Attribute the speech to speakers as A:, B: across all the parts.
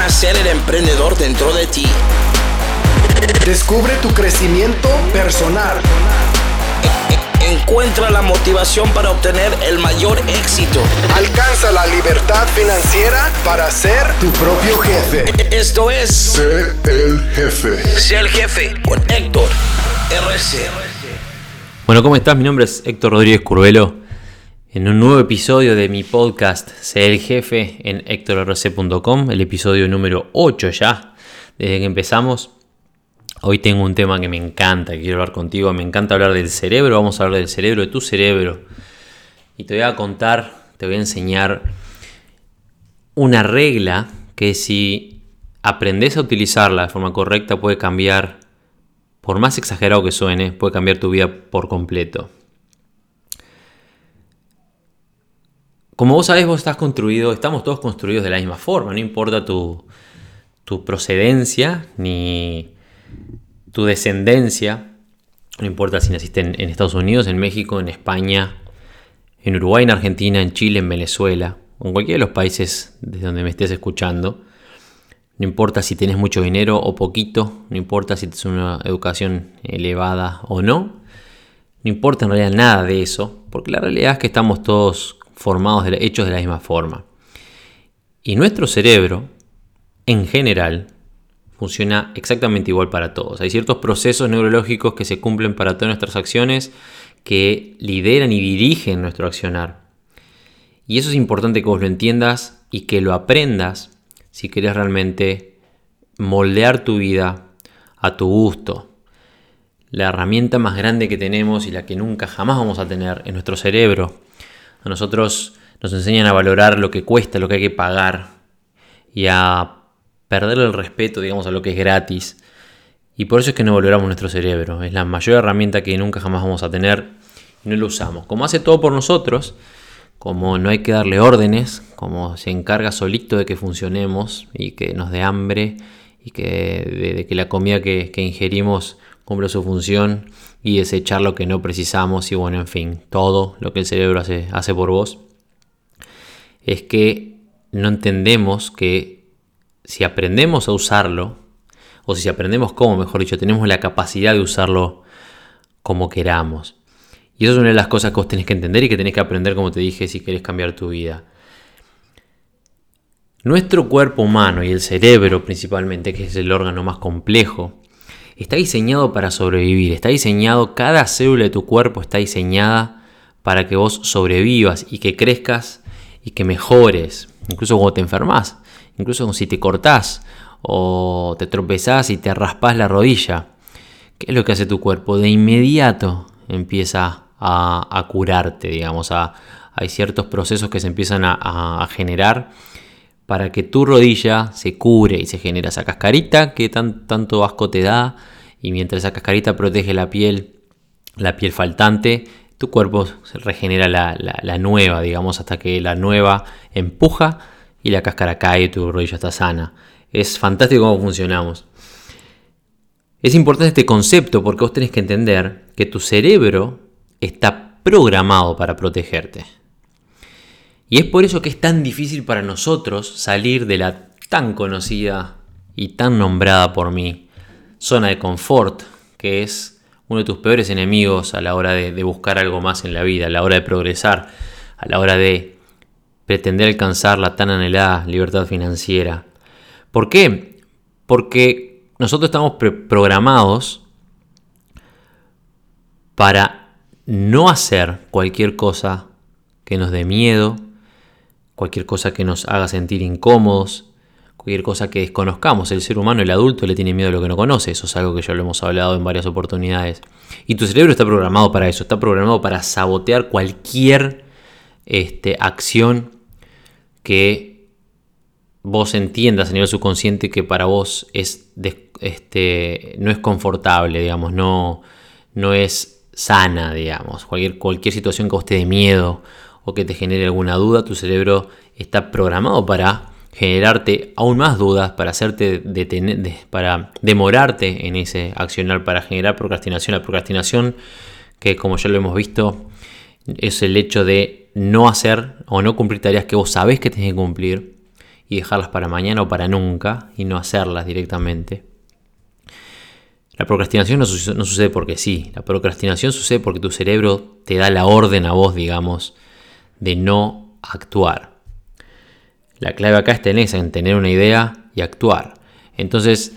A: Nacer el emprendedor dentro de ti.
B: Descubre tu crecimiento personal.
A: Encuentra la motivación para obtener el mayor éxito.
B: Alcanza la libertad financiera para ser tu propio jefe.
A: Esto es
C: Sé el jefe.
A: Sé el jefe con Héctor RC.
D: Bueno, ¿cómo estás? Mi nombre es Héctor Rodríguez Curvelo. En un nuevo episodio de mi podcast Sé el jefe en héctorrc.com, el episodio número 8 ya, desde que empezamos. Hoy tengo un tema que me encanta, que quiero hablar contigo. Me encanta hablar del cerebro. Vamos a hablar del cerebro, de tu cerebro. Y te voy a contar, te voy a enseñar una regla que si aprendes a utilizarla de forma correcta puede cambiar, por más exagerado que suene, puede cambiar tu vida por completo. Como vos sabés, vos estás construido, estamos todos construidos de la misma forma, no importa tu, tu procedencia ni tu descendencia, no importa si naciste en, Estados Unidos, en México, en España, en Uruguay, en Argentina, en Chile, en Venezuela, o en cualquiera de los países desde donde me estés escuchando. No importa si tienes mucho dinero o poquito, no importa si tienes una educación elevada o no, no importa en realidad nada de eso, porque la realidad es que estamos todos formados, hechos de la misma forma. Y nuestro cerebro, en general, funciona exactamente igual para todos. Hay ciertos procesos neurológicos que se cumplen para todas nuestras acciones que lideran y dirigen nuestro accionar. Y eso es importante que vos lo entiendas y que lo aprendas si querés realmente moldear tu vida a tu gusto. La herramienta más grande que tenemos y la que nunca jamás vamos a tener es nuestro cerebro. A nosotros nos enseñan a valorar lo que cuesta, lo que hay que pagar y a perder el respeto, digamos, a lo que es gratis. Y por eso es que no valoramos nuestro cerebro. Es la mayor herramienta que nunca jamás vamos a tener y no lo usamos. Como hace todo por nosotros, como no hay que darle órdenes, como se encarga solito de que funcionemos y que nos dé hambre y que de, que la comida que, que ingerimos cumpla su función y desechar lo que no precisamos y bueno, en fin, todo lo que el cerebro hace, hace por vos, es que no entendemos que si aprendemos a usarlo, o si aprendemos cómo, mejor dicho, tenemos la capacidad de usarlo como queramos. Y eso es una de las cosas que vos tenés que entender y que tenés que aprender, como te dije, si querés cambiar tu vida. Nuestro cuerpo humano y el cerebro principalmente, que es el órgano más complejo, está diseñado para sobrevivir. Está diseñado, cada célula de tu cuerpo está diseñada para que vos sobrevivas y que crezcas y que mejores. Incluso cuando te enfermas, incluso si te cortás o te tropezás y te raspas la rodilla. ¿Qué es lo que hace tu cuerpo? De inmediato empieza a, a curarte, digamos. A, hay ciertos procesos que se empiezan a, a, generar para que tu rodilla se cure y se genera esa cascarita que tan, tanto asco te da. Y mientras esa cascarita protege la piel, la piel faltante, tu cuerpo regenera la, la, la nueva, digamos, hasta que la nueva empuja y la cáscara cae y tu rodilla está sana. Es fantástico cómo funcionamos. Es importante este concepto porque vos tenés que entender que tu cerebro está programado para protegerte. Y es por eso que es tan difícil para nosotros salir de la tan conocida y tan nombrada por mí zona de confort, que es uno de tus peores enemigos a la hora de, buscar algo más en la vida, a la hora de progresar, a la hora de pretender alcanzar la tan anhelada libertad financiera. ¿Por qué? Porque nosotros estamos programados para no hacer cualquier cosa que nos dé miedo, cualquier cosa que nos haga sentir incómodos, cualquier cosa que desconozcamos. El ser humano, el adulto, le tiene miedo a lo que no conoce. Eso es algo que ya lo hemos hablado en varias oportunidades. Y tu cerebro está programado para eso, está programado para sabotear cualquier este, acción que vos entiendas a nivel subconsciente que para vos es este, no es confortable, digamos, no, no es sana, digamos. Cualquier, cualquier situación que vos te dé miedo o que te genere alguna duda, tu cerebro está programado para generarte aún más dudas, para hacerte detener, para demorarte en ese accionar, para generar procrastinación. La procrastinación, que como ya lo hemos visto, es el hecho de no hacer o no cumplir tareas que vos sabés que tenés que cumplir y dejarlas para mañana o para nunca y no hacerlas directamente. La procrastinación no, sucede porque sí, la procrastinación sucede porque tu cerebro te da la orden a vos, digamos, de no actuar. La clave acá está en esa, en tener una idea y actuar. Entonces,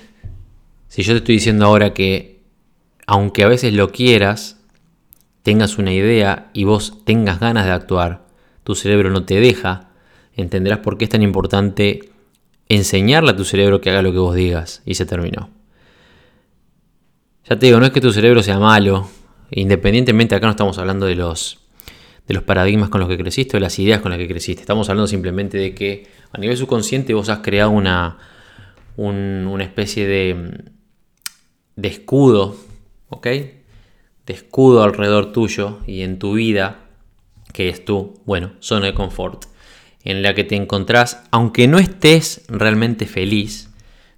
D: si yo te estoy diciendo ahora que, aunque a veces lo quieras, tengas una idea y vos tengas ganas de actuar, tu cerebro no te deja, entenderás por qué es tan importante enseñarle a tu cerebro que haga lo que vos digas. Y se terminó. Ya te digo, no es que tu cerebro sea malo, independientemente acá no estamos hablando de los, de los paradigmas con los que creciste o de las ideas con las que creciste, estamos hablando simplemente de que a nivel subconsciente vos has creado una, una especie de, de escudo, ¿ok? De escudo alrededor tuyo y en tu vida, que es tu, bueno, zona de confort, en la que te encontrás, aunque no estés realmente feliz,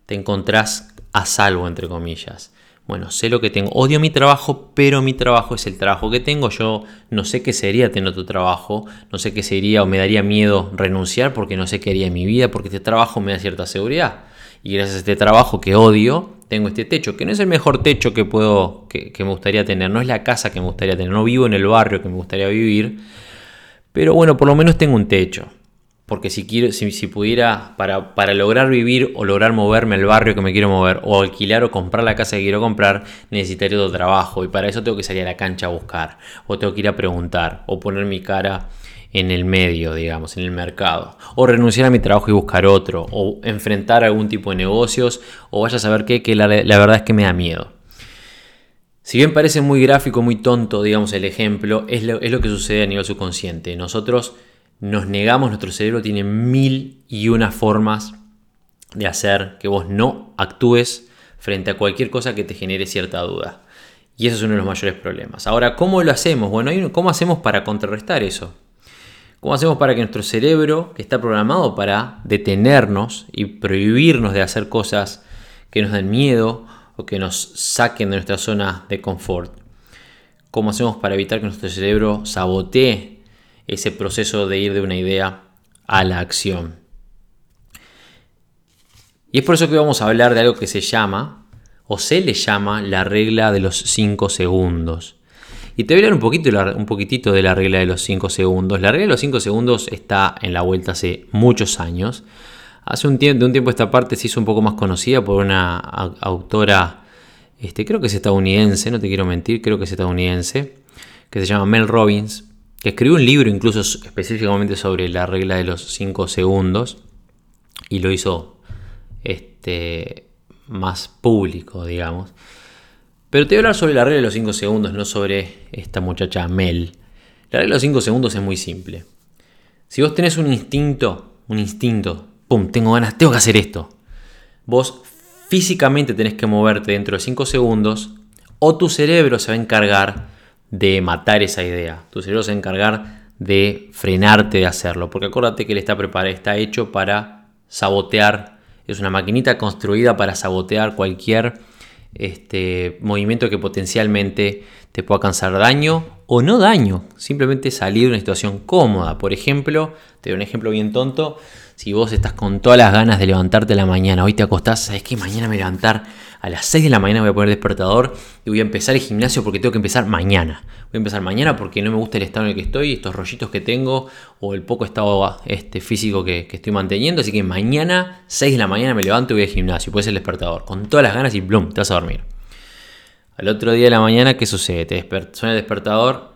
D: te encontrás a salvo, entre comillas bueno, sé lo que tengo, odio mi trabajo, pero mi trabajo es el trabajo que tengo. Yo no sé qué sería tener otro trabajo, no sé qué sería o me daría miedo renunciar porque no sé qué haría en mi vida, porque este trabajo me da cierta seguridad. Y gracias a este trabajo que odio, tengo este techo, que no es el mejor techo que puedo, que, que me gustaría tener, no es la casa que me gustaría tener, no vivo en el barrio que me gustaría vivir, pero bueno, por lo menos tengo un techo. Porque si, quiero, si, pudiera, para, para, lograr vivir o lograr moverme al barrio que me quiero mover, o alquilar o comprar la casa que quiero comprar, necesitaría otro trabajo. Y para eso tengo que salir a la cancha a buscar, o tengo que ir a preguntar, o poner mi cara en el medio, digamos, en el mercado. O renunciar a mi trabajo y buscar otro, o enfrentar algún tipo de negocios, o vaya a saber qué, que la, la verdad es que me da miedo. Si bien parece muy gráfico, muy tonto, digamos, el ejemplo, es lo, es lo que sucede a nivel subconsciente. Nosotros nos negamos, nuestro cerebro tiene mil y una formas de hacer que vos no actúes frente a cualquier cosa que te genere cierta duda. Y eso es uno de los mayores problemas. Ahora, ¿cómo lo hacemos? Bueno, ¿cómo hacemos para contrarrestar eso? ¿Cómo hacemos para que nuestro cerebro, que está programado para detenernos y prohibirnos de hacer cosas que nos den miedo o que nos saquen de nuestra zona de confort? ¿Cómo hacemos para evitar que nuestro cerebro sabotee ese proceso de ir de una idea a la acción. Y es por eso que vamos a hablar de algo que se llama, o se le llama, la regla de los 5 segundos. Y te voy a hablar un, poquito, un poquitito de la regla de los 5 segundos. La regla de los 5 segundos está en la vuelta hace muchos años. Hace un tiempo, de un tiempo esta parte se hizo un poco más conocida por una autora, este, creo que es estadounidense, no te quiero mentir, creo que es estadounidense, que se llama Mel Robbins que escribió un libro incluso específicamente sobre la regla de los 5 segundos y lo hizo este, más público, digamos. Pero te voy a hablar sobre la regla de los 5 segundos, no sobre esta muchacha Mel. La regla de los 5 segundos es muy simple. Si vos tenés un instinto, un instinto, pum, tengo ganas, tengo que hacer esto. Vos físicamente tenés que moverte dentro de 5 segundos o tu cerebro se va a encargar de matar esa idea. Tu cerebro se a encargar de frenarte de hacerlo. Porque acuérdate que él está preparado, está hecho para sabotear. Es una maquinita construida para sabotear cualquier este, movimiento que potencialmente te pueda causar daño o no daño. Simplemente salir de una situación cómoda. Por ejemplo, te doy un ejemplo bien tonto. Si vos estás con todas las ganas de levantarte a la mañana, hoy te acostás, sabes que mañana me levantar a las 6 de la mañana voy a poner despertador y voy a empezar el gimnasio porque tengo que empezar mañana. Voy a empezar mañana porque no me gusta el estado en el que estoy, estos rollitos que tengo o el poco estado este, físico que, estoy manteniendo. Así que mañana, 6 de la mañana, me levanto y voy al gimnasio. Puede ser el despertador. Con todas las ganas y blum, te vas a dormir. Al otro día de la mañana, ¿qué sucede? Te suena el despertador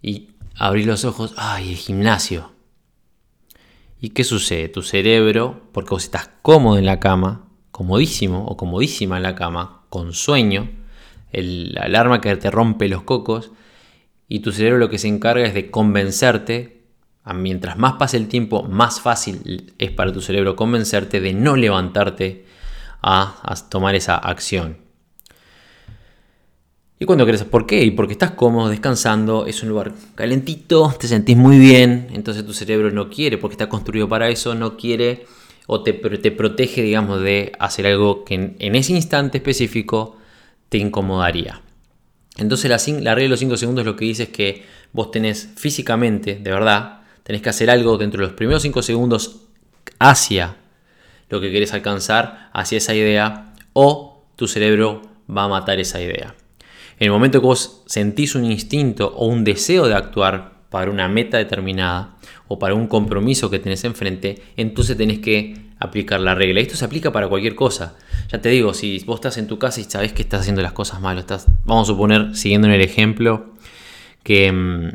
D: y abrís los ojos. ¡Ay, el gimnasio! ¿Y qué sucede? Tu cerebro, porque vos estás cómodo en la cama, comodísimo o comodísima en la cama, con sueño, el, la alarma que te rompe los cocos, y tu cerebro lo que se encarga es de convencerte, mientras más pase el tiempo, más fácil es para tu cerebro convencerte de no levantarte a, a tomar esa acción. Y cuando crees, ¿por qué? Y porque estás cómodo, descansando, es un lugar calentito, te sentís muy bien, entonces tu cerebro no quiere, porque está construido para eso, no quiere o te, te protege, digamos, de hacer algo que en, ese instante específico te incomodaría. Entonces la, la regla de los 5 segundos lo que dice es que vos tenés físicamente, de verdad, tenés que hacer algo dentro de los primeros 5 segundos hacia lo que quieres alcanzar, hacia esa idea, o tu cerebro va a matar esa idea. En el momento que vos sentís un instinto o un deseo de actuar para una meta determinada o para un compromiso que tenés enfrente, entonces tenés que aplicar la regla. Esto se aplica para cualquier cosa. Ya te digo, si vos estás en tu casa y sabes que estás haciendo las cosas mal, estás, vamos a suponer, siguiendo en el ejemplo, que mm,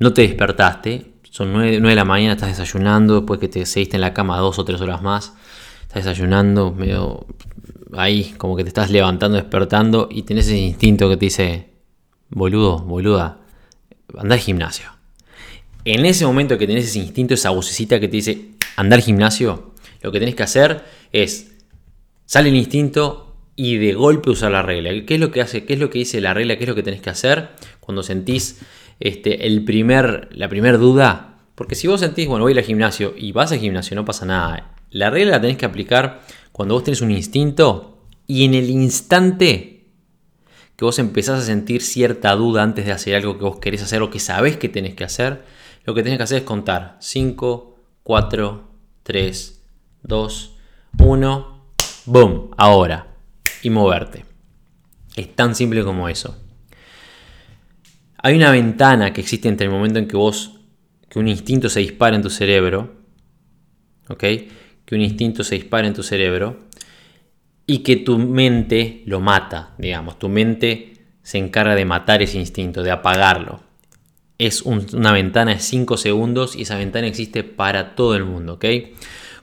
D: no te despertaste, son 9, de la mañana, estás desayunando, después que te seguiste en la cama dos o tres horas más, estás desayunando, medio ahí, como que te estás levantando, despertando, y tenés ese instinto que te dice, boludo, boluda, anda al gimnasio. En ese momento que tenés ese instinto, esa vocecita que te dice, anda al gimnasio, lo que tenés que hacer es, sale el instinto y de golpe usar la regla. ¿Qué es lo que hace? ¿Qué es lo que dice la regla? ¿Qué es lo que tenés que hacer cuando sentís este, el primer, la primera duda? Porque si vos sentís, bueno, voy al gimnasio y vas al gimnasio, no pasa nada. La regla la tenés que aplicar cuando vos tenés un instinto y en el instante que vos empezás a sentir cierta duda antes de hacer algo que vos querés hacer o que sabés que tenés que hacer, lo que tenés que hacer es contar 5, 4, 3, 2, 1, boom, ahora, y moverte. Es tan simple como eso. Hay una ventana que existe entre el momento en que vos, que un instinto se dispara en tu cerebro, ¿ok? Que un instinto se dispara en tu cerebro y que tu mente lo mata, digamos, tu mente se encarga de matar ese instinto, de apagarlo es una ventana de 5 segundos y esa ventana existe para todo el mundo, ¿ok?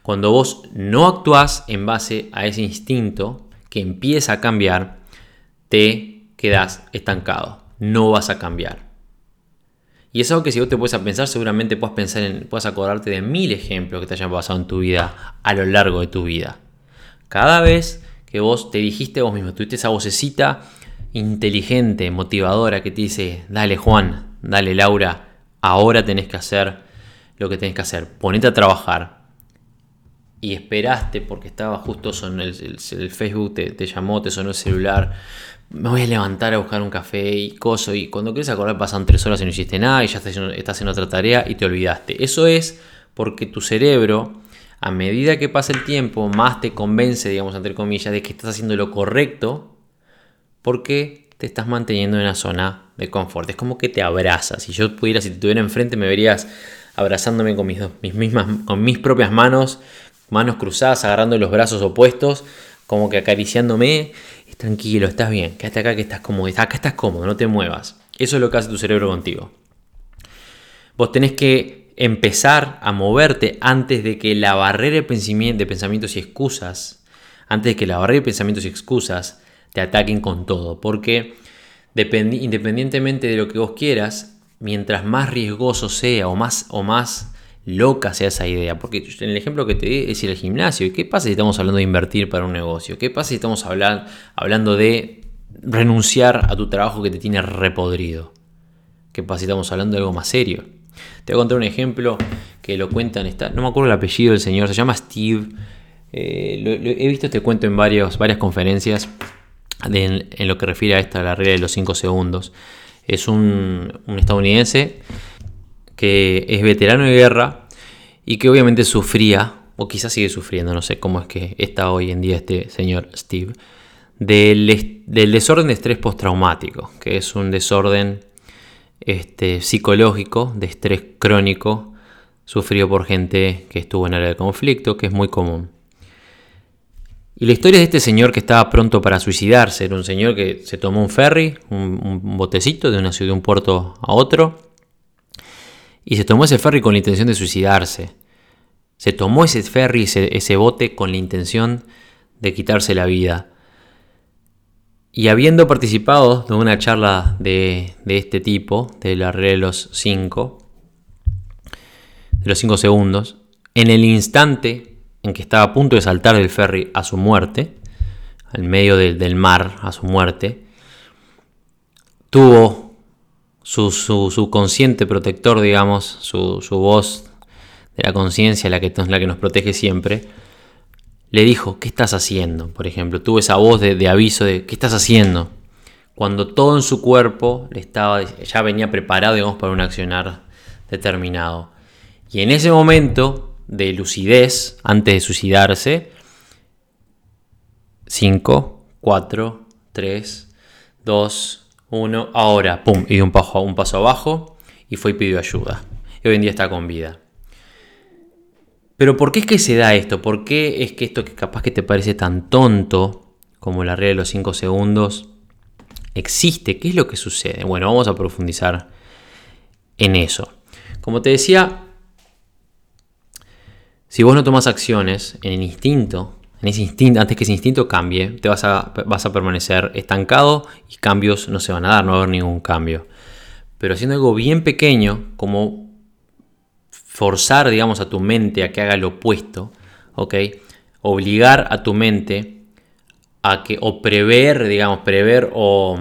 D: Cuando vos no actuás en base a ese instinto que empieza a cambiar, te quedas estancado, no vas a cambiar. Y es algo que si vos te puedes a pensar, seguramente puedes pensar en, puedes acordarte de mil ejemplos que te hayan pasado en tu vida a lo largo de tu vida. Cada vez que vos te dijiste vos mismo, tuviste esa vocecita inteligente, motivadora que te dice, dale Juan, dale Laura, ahora tenés que hacer lo que tenés que hacer, ponete a trabajar. Y esperaste porque estaba justo son el, Facebook, te, llamó, te sonó el celular, me voy a levantar a buscar un café y coso. Y cuando quieres acordar pasan tres horas y no hiciste nada y ya estás, en otra tarea y te olvidaste. Eso es porque tu cerebro, a medida que pasa el tiempo, más te convence, digamos, entre comillas, de que estás haciendo lo correcto porque te estás manteniendo en una zona de confort. Es como que te abrazas. Si yo pudiera, si te tuviera enfrente, me verías abrazándome con mis, mis mismas, con mis propias manos, manos cruzadas, agarrando los brazos opuestos, como que acariciándome. Tranquilo, estás bien, quédate acá que estás cómodo, acá estás cómodo, no te muevas. Eso es lo que hace tu cerebro contigo. Vos tenés que empezar a moverte antes de que la barrera de pensamientos y excusas, antes de que la barrera de pensamientos y excusas te ataquen con todo. Porque independientemente de lo que vos quieras, mientras más riesgoso sea o más, o más loca sea esa idea. Porque en el ejemplo que te di es ir al gimnasio. ¿Y qué pasa si estamos hablando de invertir para un negocio? ¿Qué pasa si estamos hablando, hablando de renunciar a tu trabajo que te tiene repodrido? ¿Qué pasa si estamos hablando de algo más serio? Te voy a contar un ejemplo que lo cuentan, esta, no me acuerdo el apellido del señor, se llama Steve. Eh, he visto este cuento en varias conferencias en, lo que refiere a esta, la regla de los 5 segundos. Es un, estadounidense que es veterano de guerra y que obviamente sufría, o quizás sigue sufriendo, no sé cómo es que está hoy en día este señor Steve, del, desorden de estrés postraumático, que es un desorden este, psicológico de estrés crónico sufrido por gente que estuvo en área de conflicto, que es muy común. Y la historia de este señor que estaba pronto para suicidarse, era un señor que se tomó un ferry, un, botecito de una ciudad, de un puerto a otro, y se tomó ese ferry con la intención de suicidarse. Se tomó ese ferry, ese, bote con la intención de quitarse la vida. Y habiendo participado de una charla de, este tipo, de la red de los 5, de los 5 segundos, en el instante en que estaba a punto de saltar del ferry a su muerte, en medio del mar a su muerte, tuvo su, su, consciente protector, digamos, su, voz de la conciencia, la que, la que nos protege siempre, le dijo, ¿qué estás haciendo? Por ejemplo, tuvo esa voz de, de aviso de, ¿qué estás haciendo? Cuando todo en su cuerpo le estaba, ya venía preparado, digamos, para un accionar determinado. Y en ese momento de lucidez antes de suicidarse. 5, 4, 3, 2, 1. Ahora, pum, y un paso, un paso abajo y fue y pidió ayuda. Y hoy en día está con vida. Pero ¿por qué es que se da esto? ¿Por qué es que esto que capaz que te parece tan tonto como la regla de los 5 segundos existe? ¿Qué es lo que sucede? Bueno, vamos a profundizar en eso. Como te decía, si vos no tomas acciones en el instinto, antes que ese instinto cambie, te vas a, vas a permanecer estancado y cambios no se van a dar, no va a haber ningún cambio. Pero haciendo algo bien pequeño, como forzar, digamos, a tu mente a que haga lo opuesto, ¿ok? Obligar a tu mente a que, o prever, digamos, prever o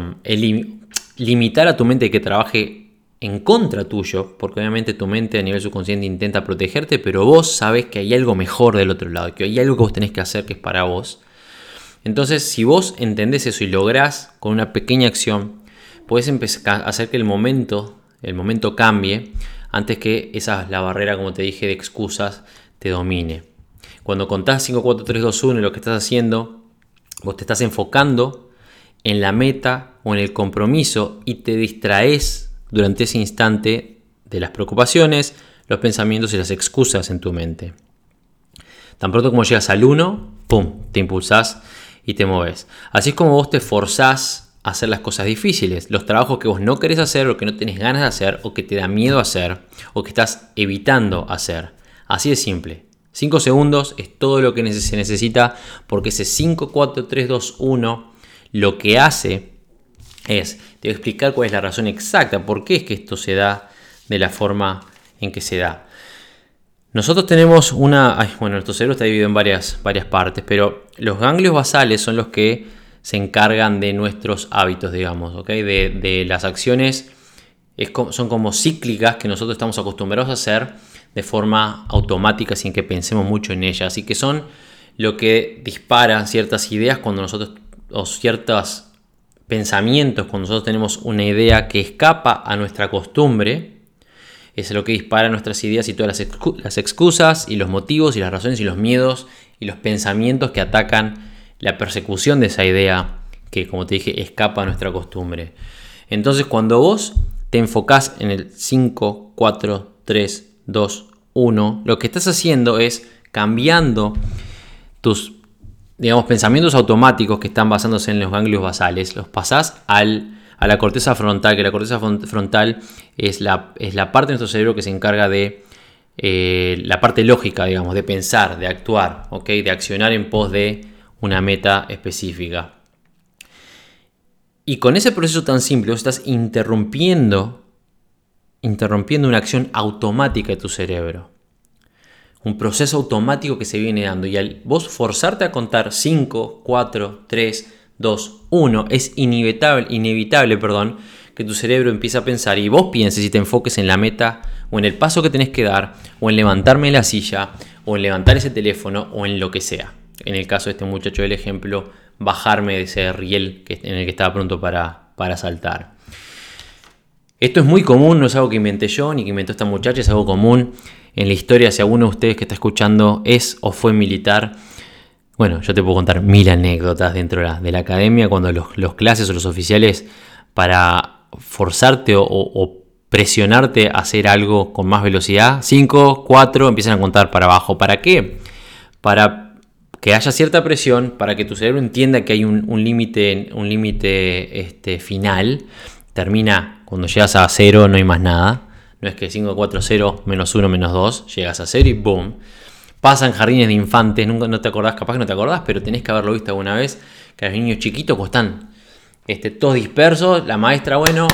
D: limitar a tu mente que trabaje en contra tuyo, porque obviamente tu mente a nivel subconsciente intenta protegerte, pero vos sabes que hay algo mejor del otro lado, que hay algo que vos tenés que hacer que es para vos. Entonces, si vos entendés eso y lográs con una pequeña acción, puedes empezar a hacer que el momento, el momento cambie antes que esa la barrera, como te dije, de excusas te domine. Cuando contás 5, 4, 3, 2, 1 lo que estás haciendo, vos te estás enfocando en la meta o en el compromiso y te distraes durante ese instante de las preocupaciones, los pensamientos y las excusas en tu mente. Tan pronto como llegas al 1, ¡pum!, te impulsás y te mueves. Así es como vos te forzás a hacer las cosas difíciles, los trabajos que vos no querés hacer o que no tenés ganas de hacer o que te da miedo hacer o que estás evitando hacer. Así de simple. 5 segundos es todo lo que se necesita porque ese 5, 4, 3, 2, 1 lo que hace es, te voy explicar cuál es la razón exacta, por qué es que esto se da de la forma en que se da. Nosotros tenemos una, bueno, nuestro cerebro está dividido en varias, varias partes, pero los ganglios basales son los que se encargan de nuestros hábitos, digamos, ¿ok? de, las acciones, son como cíclicas que nosotros estamos acostumbrados a hacer de forma automática sin que pensemos mucho en ellas, así que son lo que dispara ciertas ideas cuando nosotros, o ciertas pensamientos, cuando nosotros tenemos una idea que escapa a nuestra costumbre, es lo que dispara nuestras ideas y todas las, excusas y los motivos y las razones y los miedos y los pensamientos que atacan la persecución de esa idea que, como te dije, escapa a nuestra costumbre. Entonces, cuando vos te enfocás en el 5, 4, 3, 2, 1, lo que estás haciendo es cambiando tus digamos, pensamientos automáticos que están basándose en los ganglios basales, los pasás al, a la corteza frontal, que la corteza frontal es la, es la parte de nuestro cerebro que se encarga de eh, la parte lógica, digamos, de pensar, de actuar, ¿ok? de accionar en pos de una meta específica. Y con ese proceso tan simple, estás interrumpiendo, interrumpiendo una acción automática de tu cerebro un proceso automático que se viene dando. Y al vos forzarte a contar 5, 4, 3, 2, 1, es inevitable, inevitable perdón, que tu cerebro empiece a pensar y vos pienses y te enfoques en la meta o en el paso que tenés que dar o en levantarme de la silla o en levantar ese teléfono o en lo que sea. En el caso de este muchacho del ejemplo, bajarme de ese riel en el que estaba pronto para, para saltar. Esto es muy común, no es algo que inventé yo ni que inventó esta muchacha, es algo común en la historia, si alguno de ustedes que está escuchando es o fue militar, bueno, yo te puedo contar mil anécdotas dentro de la, academia cuando los, clases o los oficiales para forzarte o, presionarte a hacer algo con más velocidad, 5, 4, empiezan a contar para abajo. ¿Para qué? Para que haya cierta presión, para que tu cerebro entienda que hay un, límite un límite este, final. Termina cuando llegas a cero, no hay más nada. No es que 5, 4, 0, menos 1, menos 2, llegas a 0 y boom. Pasan jardines de infantes, nunca no te acordás, capaz que no te acordás, pero tenés que haberlo visto alguna vez, que los niños chiquitos pues están este, todos dispersos, la maestra, bueno,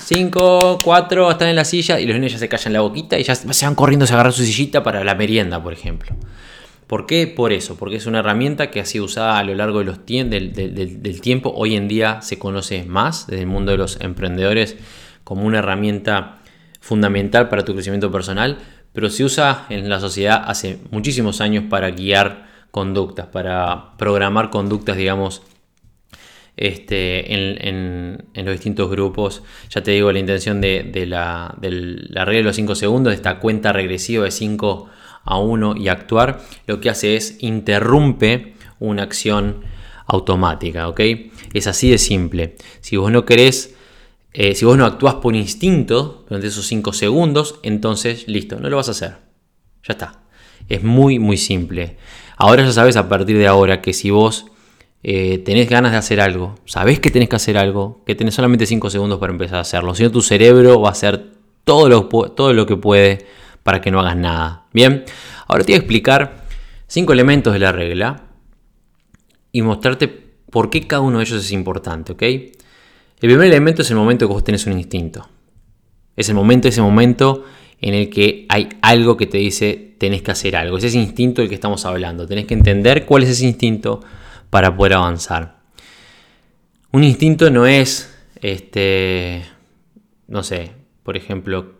D: 5, 4, están en la silla y los niños ya se callan la boquita y ya se van corriendo a agarrar su sillita para la merienda, por ejemplo. ¿Por qué? Por eso, porque es una herramienta que ha sido usada a lo largo de los del, del, tiempo. Hoy en día se conoce más desde el mundo de los emprendedores como una herramienta fundamental para tu crecimiento personal, pero se usa en la sociedad hace muchísimos años para guiar conductas, para programar conductas, digamos, este, en, los distintos grupos. Ya te digo, la intención de, la, regla de los 5 segundos, de esta cuenta regresiva de 5 a uno y actuar, lo que hace es interrumpe una acción automática, ¿ok? Es así de simple. Si vos no querés, eh, si vos no actúas por instinto durante esos 5 segundos, entonces listo, no lo vas a hacer. Ya está. Es muy, muy simple. Ahora ya sabes a partir de ahora que si vos eh, tenés ganas de hacer algo, sabés que tenés que hacer algo, que tenés solamente 5 segundos para empezar a hacerlo, si no tu cerebro va a hacer todo lo, todo lo que puede para que no hagas nada. Bien, ahora te voy a explicar 5 elementos de la regla y mostrarte por qué cada uno de ellos es importante, ¿ok? El primer elemento es el momento que vos tenés un instinto. Es el momento, ese momento en el que hay algo que te dice tenés que hacer algo. Es ese instinto del que estamos hablando. Tenés que entender cuál es ese instinto para poder avanzar. Un instinto no es, este, no sé, por ejemplo,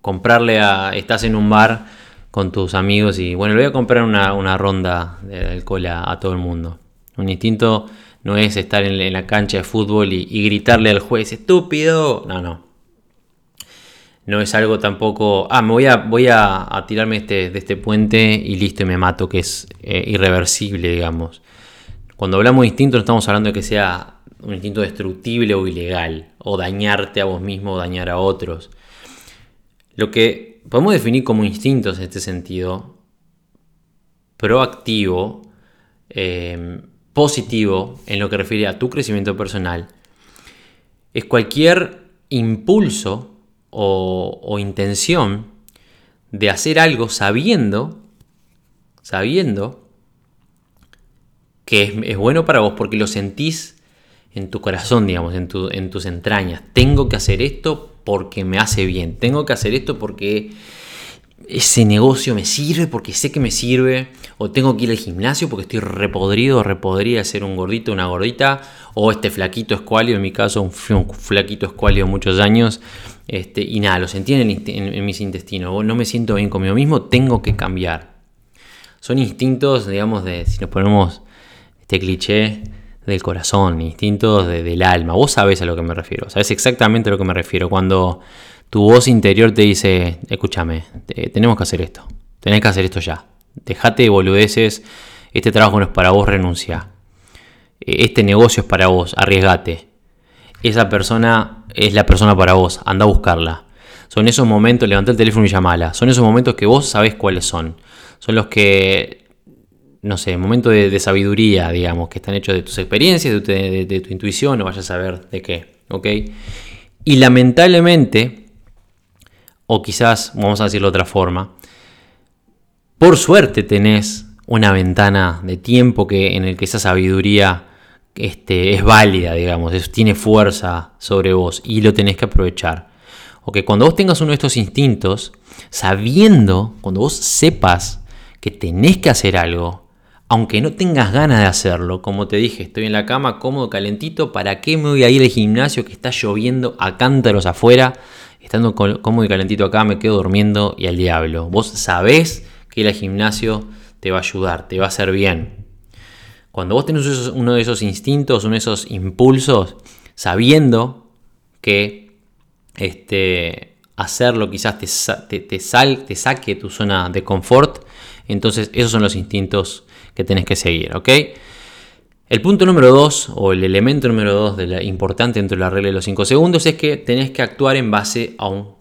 D: comprarle a, estás en un bar con tus amigos y bueno, le voy a comprar una, ronda de alcohol a todo el mundo. Un instinto no es estar en, la cancha de fútbol y, gritarle al juez, estúpido. No, no. No es algo tampoco, ah, me voy a, voy a, tirarme este, de este puente y listo y me mato, que es eh, irreversible, digamos. Cuando hablamos de instinto no estamos hablando de que sea un instinto destructible o ilegal, o dañarte a vos mismo o dañar a otros. Lo que podemos definir como instintos en este sentido, proactivo, eh, positivo en lo que refiere a tu crecimiento personal es cualquier impulso o, intención de hacer algo sabiendo, sabiendo que es, bueno para vos porque lo sentís en tu corazón, digamos, en, en tus entrañas. Tengo que hacer esto porque me hace bien. Tengo que hacer esto porque ese negocio me sirve porque sé que me sirve, o tengo que ir al gimnasio porque estoy repodrido repodría ser un gordito, una gordita, o este flaquito escualio, en mi caso un, flaquito escualio muchos años, este, y nada, lo sentí en, mis intestinos, no me siento bien conmigo mismo, tengo que cambiar. Son instintos, digamos, de, si nos ponemos este cliché, del corazón, instintos del alma. Vos sabés a lo que me refiero, sabés exactamente a lo que me refiero. Cuando tu voz interior te dice, escúchame, tenemos que hacer esto, tenés que hacer esto ya, dejate de boludeces, este trabajo no es para vos, renuncia, este negocio es para vos, arriesgate, esa persona es la persona para vos, anda a buscarla. Son esos momentos, levanta el teléfono y llamala, son esos momentos que vos sabés cuáles son, son los que no sé, momentos de, sabiduría, digamos, que están hechos de tus experiencias, de, de, tu intuición, o vayas a saber de qué, ¿ok? Y lamentablemente, o quizás, vamos a decirlo de otra forma, por suerte tenés una ventana de tiempo que, en el que esa sabiduría este, es válida, digamos, tiene fuerza sobre vos y lo tenés que aprovechar. O que cuando vos tengas uno de estos instintos, sabiendo, cuando vos sepas que tenés que hacer algo, aunque no tengas ganas de hacerlo, como te dije, estoy en la cama cómodo, calentito, ¿para qué me voy a ir al gimnasio que está lloviendo a cántaros afuera? estando cómodo y calentito acá, me quedo durmiendo y al diablo. Vos sabés ir al gimnasio te va a ayudar, te va a hacer bien. Cuando vos tenés uno de esos instintos, uno de esos impulsos, sabiendo que este, hacerlo quizás te, te, saque tu zona de confort, entonces esos son los instintos que tenés que seguir, ¿ok? El punto número 2, o el elemento número 2 de la, importante dentro de la regla de los 5 segundos, es que tenés que actuar en base a, un,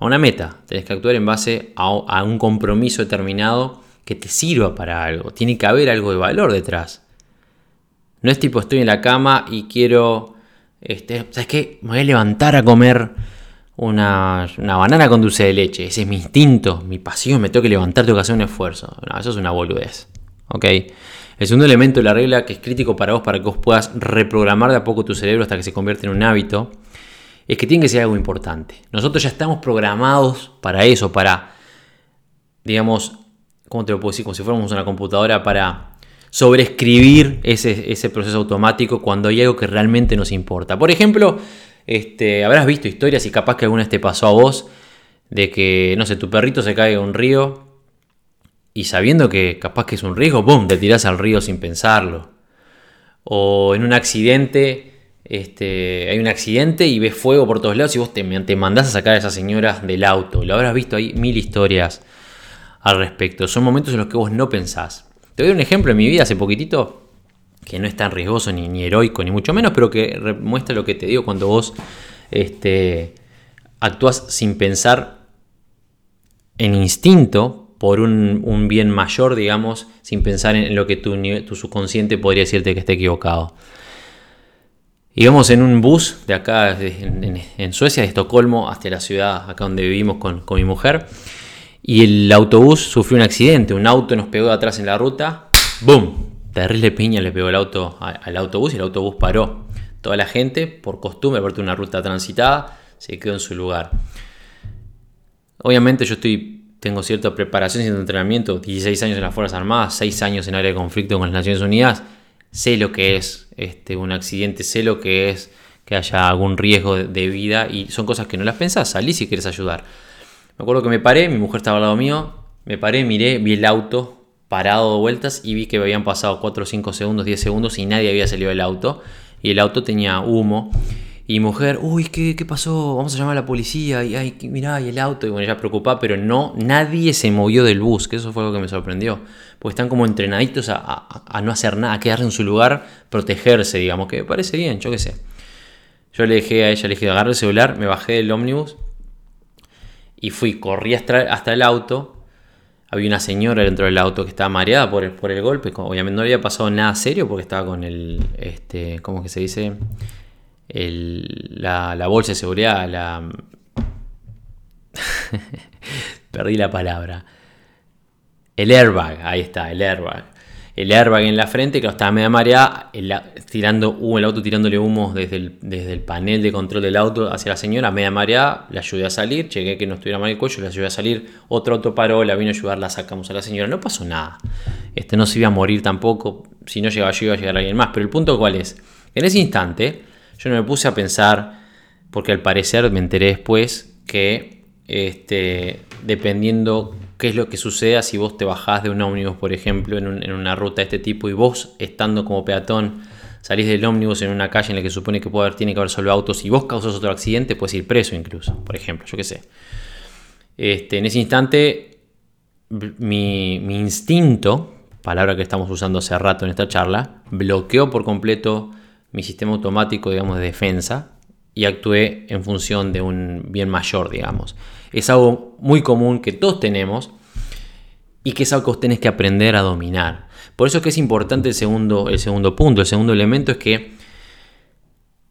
D: a una meta, tenés que actuar en base a, un compromiso determinado que te sirva para algo. Tiene que haber algo de valor detrás. No es tipo estoy en la cama y quiero, este, ¿sabes qué? Me voy a levantar a comer una, una, banana con dulce de leche. Ese es mi instinto, mi pasión, me tengo que levantar, tengo que hacer un esfuerzo. No, eso es una boludez. ¿Ok? El segundo elemento de la regla que es crítico para vos, para que vos puedas reprogramar de a poco tu cerebro hasta que se convierta en un hábito, es que tiene que ser algo importante. Nosotros ya estamos programados para eso, para, digamos, ¿cómo te lo puedo decir? Como si fuéramos una computadora para sobreescribir ese, proceso automático cuando hay algo que realmente nos importa. Por ejemplo, este, habrás visto historias y capaz que alguna te pasó a vos de que, no sé, tu perrito se cae en un río y sabiendo que capaz que es un riesgo, ¡boom!, te tirás al río sin pensarlo. O en un accidente, este, hay un accidente y ves fuego por todos lados y vos te, te mandás a sacar a esa señora del auto. Lo habrás visto ahí mil historias al respecto. Son momentos en los que vos no pensás. Te doy un ejemplo en mi vida hace poquitito, que no es tan riesgoso ni, heroico, ni mucho menos, pero que muestra lo que te digo cuando vos este, actúas sin pensar en instinto por un, bien mayor, digamos, sin pensar en lo que tu subconsciente podría decirte que esté equivocado. Íbamos en un bus de acá, en, Suecia, de Estocolmo, hasta la ciudad acá donde vivimos con, mi mujer. Y el autobús sufrió un accidente. Un auto nos pegó de atrás en la ruta. ¡Boom! Terrible piña le pegó el auto al autobús y el autobús paró. Toda la gente, por costumbre, aparte de una ruta transitada, se quedó en su lugar. Obviamente yo estoy, tengo cierta preparación, cierto entrenamiento, 16 años en las Fuerzas Armadas, 6 años en área de conflicto con las Naciones Unidas, sé lo que es este, un accidente, sé lo que es que haya algún riesgo de vida y son cosas que no las pensás, salí si quieres ayudar. Me acuerdo que me paré, mi mujer estaba al lado mío, me paré, miré, vi el auto parado de vueltas y vi que habían pasado 4, 5 segundos, 10 segundos y nadie había salido del auto y el auto tenía humo y mujer, uy, ¿qué, ¿qué, pasó? Vamos a llamar a la policía. Y ay, mirá, y el auto. Y bueno, ella preocupada, pero no, nadie se movió del bus, que eso fue lo que me sorprendió. Porque están como entrenaditos a, no hacer nada, a quedarse en su lugar, protegerse, digamos, que me parece bien, yo qué sé. Yo le dije a ella, le dije, agarré el celular, me bajé del ómnibus y fui, corrí hasta, el auto. Había una señora dentro del auto que estaba mareada por el, golpe. Obviamente no había pasado nada serio porque estaba con el, este, ¿cómo que se dice? La, bolsa de seguridad, la... Perdí la palabra. El airbag, ahí está, el airbag. El airbag en la frente, que estaba media mareada, el, tirando, el auto tirándole humo desde el, desde el panel de control del auto hacia la señora, media mareada, la ayudé a salir, llegué que no estuviera mal el cuello, la ayudé a salir, otro auto paró, la vino a ayudar, la sacamos a la señora, no pasó nada. Este no se iba a morir tampoco, si no llegaba yo iba a llegar alguien más, pero el punto cuál es, en ese instante, yo no me puse a pensar, porque al parecer me enteré después que este, dependiendo qué es lo que suceda si vos te bajás de un ómnibus, por ejemplo, en, una ruta de este tipo y vos estando como peatón salís del ómnibus en una calle en la que supone que puede haber, tiene que haber solo autos y vos causas otro accidente, puedes ir preso incluso, por ejemplo, yo qué sé. Este, en ese instante, mi, mi instinto, palabra que estamos usando hace rato en esta charla, bloqueó por completo mi sistema automático, digamos, de defensa y actué en función de un bien mayor, digamos. Es algo muy común que todos tenemos y que es algo que vos tenés que aprender a dominar. Por eso es que es importante el segundo, el segundo punto, el segundo elemento es que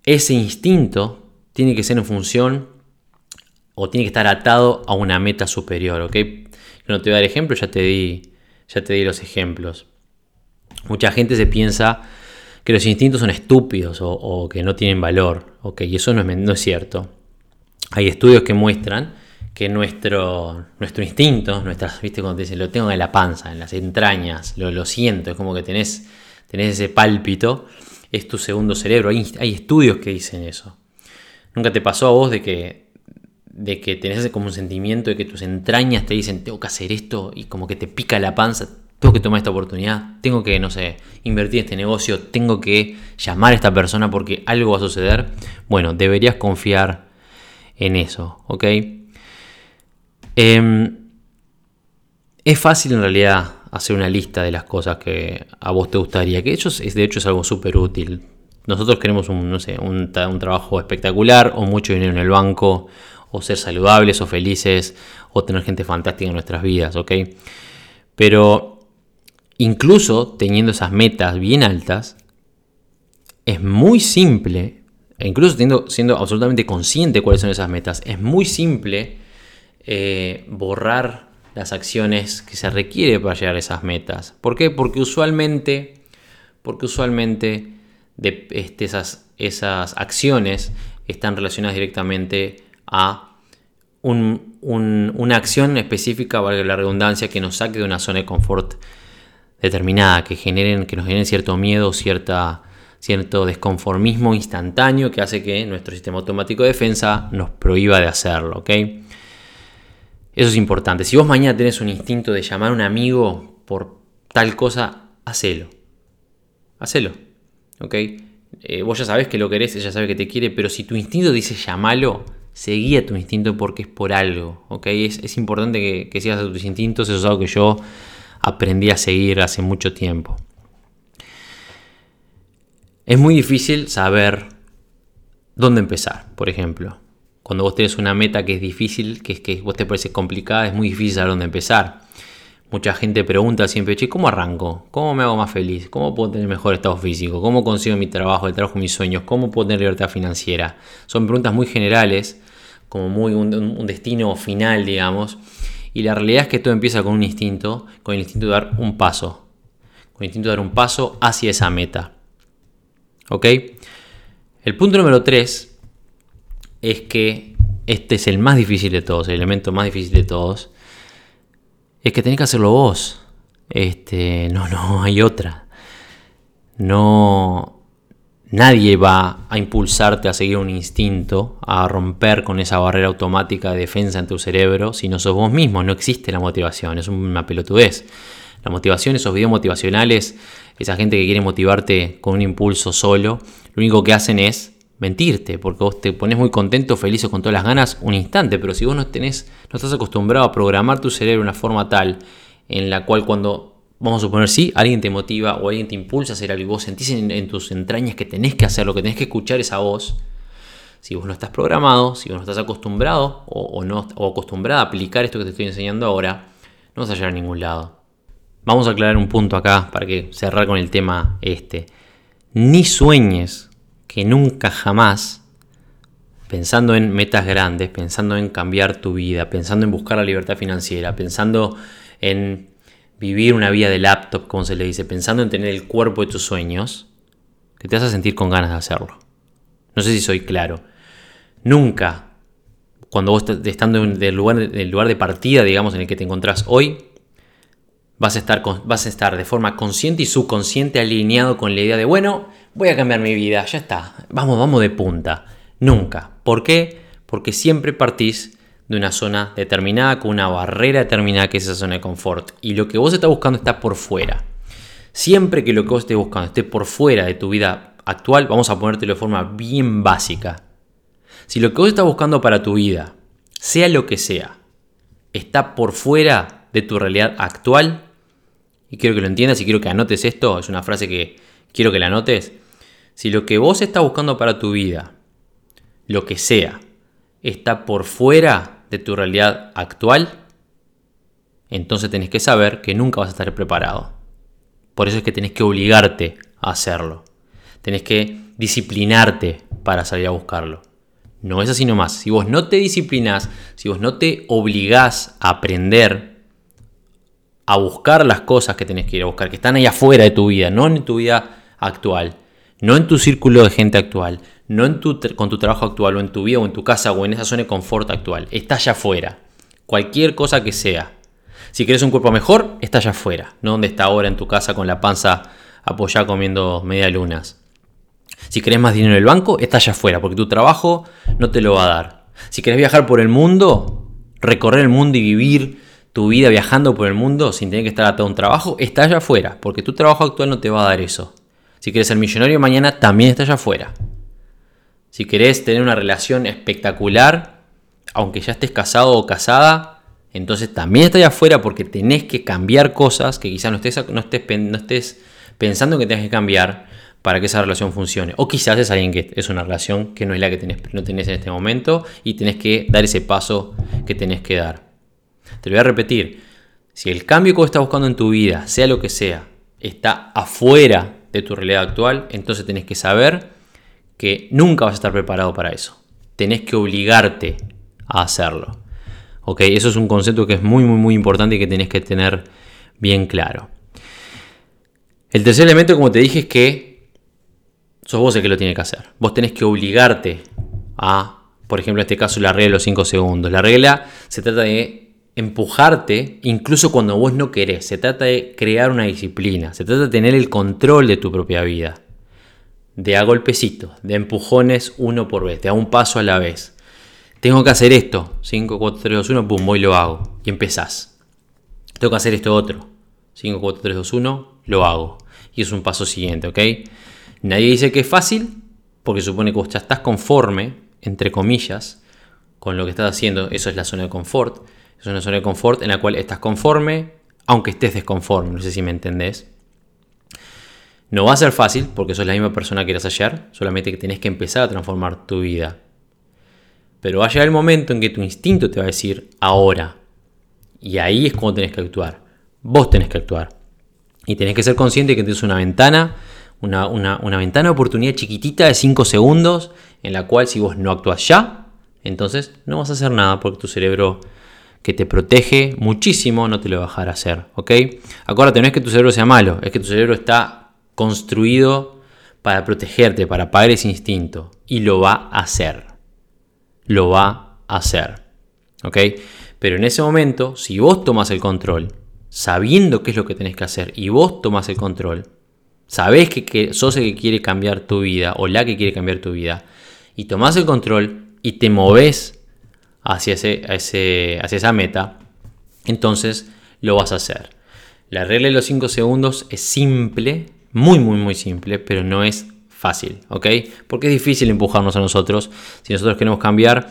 D: ese instinto tiene que ser en función o tiene que estar atado a una meta superior, ¿ok? no te voy a dar ejemplos, ya te di, ya te di los ejemplos. Mucha gente se piensa que los instintos son estúpidos o, que no tienen valor. Ok, y eso no es, no es, cierto. Hay estudios que muestran que nuestro, instinto, nuestras, viste cuando te dicen, lo tengo en la panza, en las entrañas, lo, lo siento, es como que tenés, ese pálpito, es tu segundo cerebro. Hay, hay estudios que dicen eso. ¿Nunca te pasó a vos de que, de que tenés como un sentimiento de que tus entrañas te dicen, tengo que hacer esto y como que te pica la panza? Tengo que tomar esta oportunidad, tengo que, no sé, invertir en este negocio, tengo que llamar a esta persona porque algo va a suceder, bueno, deberías confiar en eso, ¿ok? Em, es fácil en realidad hacer una lista de las cosas que a vos te gustaría, que eso es, de hecho es algo súper útil. Nosotros queremos no sé, un trabajo espectacular o mucho dinero en el banco, o ser saludables o felices, o tener gente fantástica en nuestras vidas, ¿ok? Pero incluso teniendo esas metas bien altas, es muy simple, e incluso siendo absolutamente consciente de cuáles son esas metas, es muy simple eh, borrar las acciones que se requiere para llegar a esas metas. ¿Por qué? Porque usualmente, porque usualmente este, esas, esas acciones están relacionadas directamente a una acción específica, valga la redundancia, que nos saque de una zona de confort determinada, que, generen, que nos generen cierto miedo, cierta, cierto desconformismo instantáneo que hace que nuestro sistema automático de defensa nos prohíba de hacerlo, ¿ok? Eso es importante. Si vos mañana tenés un instinto de llamar a un amigo por tal cosa, hacelo. Hacelo, ¿ok? Eh, vos ya sabés que lo querés, ella sabe que te quiere, pero si tu instinto dice llamalo, seguí a tu instinto porque es por algo, ¿ok? Es, importante que, que sigas a tus instintos, eso es algo que yo aprendí a seguir hace mucho tiempo. Es muy difícil saber dónde empezar, por ejemplo. Cuando vos tenés una meta que es difícil, que es que vos te parece complicada, es muy difícil saber dónde empezar. Mucha gente pregunta siempre, che, ¿cómo arranco? ¿Cómo me hago más feliz? ¿Cómo puedo tener mejor estado físico? ¿Cómo consigo mi trabajo, el trabajo mis sueños? ¿Cómo puedo tener libertad financiera? Son preguntas muy generales, como muy un, destino final, digamos. Y la realidad es que todo empieza con un instinto, con el instinto de dar un paso. Con el instinto de dar un paso hacia esa meta. ¿Ok? El punto número 3 es que este es el más difícil de todos, el elemento más difícil de todos es que tenés que hacerlo vos. Este, no, no hay otra. No, nadie va a impulsarte a seguir un instinto, a romper con esa barrera automática de defensa en tu cerebro, si no sos vos mismo. No existe la motivación, es una pelotudez. La motivación, esos videos motivacionales, esa gente que quiere motivarte con un impulso solo, lo único que hacen es mentirte, porque vos te pones muy contento, feliz o con todas las ganas un instante, pero si vos no tenés, no estás acostumbrado a programar tu cerebro de una forma tal en la cual cuando, vamos a suponer, sí, alguien te motiva o alguien te impulsa a hacer algo y vos sentís en, tus entrañas que tenés que hacer, lo que tenés que escuchar esa voz, si vos no estás programado, si vos no estás acostumbrado o, no, o acostumbrada a aplicar esto que te estoy enseñando ahora, no vas a llegar a ningún lado. Vamos a aclarar un punto acá para que cerrar con el tema este. Ni sueñes que nunca jamás, pensando en metas grandes, pensando en cambiar tu vida, pensando en buscar la libertad financiera, pensando en vivir una vida de laptop, como se le dice, pensando en tener el cuerpo de tus sueños, que te vas a sentir con ganas de hacerlo. No sé si soy claro. Nunca, cuando vos estando en el lugar, lugar de partida, digamos, en el que te encontrás hoy, vas a, estar, vas a estar de forma consciente y subconsciente alineado con la idea de, bueno, voy a cambiar mi vida, ya está, vamos, vamos de punta. Nunca. ¿Por qué? Porque siempre partís de una zona determinada, con una barrera determinada que es esa zona de confort. Y lo que vos estás buscando está por fuera. Siempre que lo que vos estés buscando esté por fuera de tu vida actual, vamos a ponértelo de forma bien básica. Si lo que vos estás buscando para tu vida, sea lo que sea, está por fuera de tu realidad actual, y quiero que lo entiendas y quiero que anotes esto, es una frase que quiero que la anotes, si lo que vos estás buscando para tu vida, lo que sea, está por fuera de tu realidad actual, entonces tenés que saber que nunca vas a estar preparado. Por eso es que tenés que obligarte a hacerlo. Tenés que disciplinarte para salir a buscarlo. No es así nomás. Si vos no te disciplinas, si vos no te obligás a aprender, a buscar las cosas que tenés que ir a buscar, que están ahí afuera de tu vida, no en tu vida actual, no en tu círculo de gente actual, no en tu, con tu trabajo actual o en tu vida o en tu casa o en esa zona de confort actual, está allá afuera. Cualquier cosa que sea. Si quieres un cuerpo mejor, está allá afuera, no donde está ahora en tu casa con la panza apoyada comiendo media lunas. Si querés más dinero en el banco, está allá afuera, porque tu trabajo no te lo va a dar. Si querés viajar por el mundo, recorrer el mundo y vivir tu vida viajando por el mundo sin tener que estar atado a un trabajo, está allá afuera, porque tu trabajo actual no te va a dar eso. Si quieres ser millonario mañana, también está allá afuera. Si querés tener una relación espectacular, aunque ya estés casado o casada, entonces también está allá afuera porque tenés que cambiar cosas que quizás no estés, no estés, no estés pensando que tenés que cambiar para que esa relación funcione. O quizás es alguien que es una relación que no es la que tenés, no tenés en este momento y tenés que dar ese paso que tenés que dar. Te lo voy a repetir. Si el cambio que vos estás buscando en tu vida, sea lo que sea, está afuera de tu realidad actual, entonces tenés que saber que nunca vas a estar preparado para eso. Tenés que obligarte a hacerlo. ¿Ok? Eso es un concepto que es muy, muy, muy importante y que tenés que tener bien claro. El tercer elemento, como te dije, es que sos vos el que lo tiene que hacer. Vos tenés que obligarte a, por ejemplo, en este caso, la regla de los 5 segundos. La regla se trata de empujarte incluso cuando vos no querés. Se trata de crear una disciplina, se trata de tener el control de tu propia vida. De a golpecitos, de empujones uno por vez, de a un paso a la vez. Tengo que hacer esto, 5, 4, 3, 2, 1, pum, voy y lo hago. Y empezás. Tengo que hacer esto otro, 5, 4, 3, 2, 1, lo hago. Y es un paso siguiente, ¿ok? Nadie dice que es fácil, porque supone que vos ya estás conforme, entre comillas, con lo que estás haciendo, eso es la zona de confort. Es una zona de confort en la cual estás conforme, aunque estés desconforme. No sé si me entendés. No va a ser fácil porque sos la misma persona que eras ayer, solamente que tenés que empezar a transformar tu vida. Pero va a llegar el momento en que tu instinto te va a decir ahora. Y ahí es cuando tenés que actuar. Vos tenés que actuar. Y tenés que ser consciente de que tienes una ventana, una, una ventana de oportunidad chiquitita de 5 segundos, en la cual si vos no actúas ya, entonces no vas a hacer nada porque tu cerebro que te protege muchísimo no te lo va a dejar hacer, ¿ok? Acuérdate, no es que tu cerebro sea malo, es que tu cerebro está construido para protegerte, para apagar ese instinto y lo va a hacer. Lo va a hacer, ¿ok? Pero en ese momento, si vos tomas el control, sabiendo qué es lo que tenés que hacer y vos tomas el control, sabés que, que sos el que quiere cambiar tu vida o la que quiere cambiar tu vida y tomás el control y te moves hacia, ese, hacia esa meta, entonces lo vas a hacer. La regla de los 5 segundos es simple, muy, muy, muy simple, pero no es fácil, ¿ok? Porque es difícil empujarnos a nosotros. Si nosotros queremos cambiar,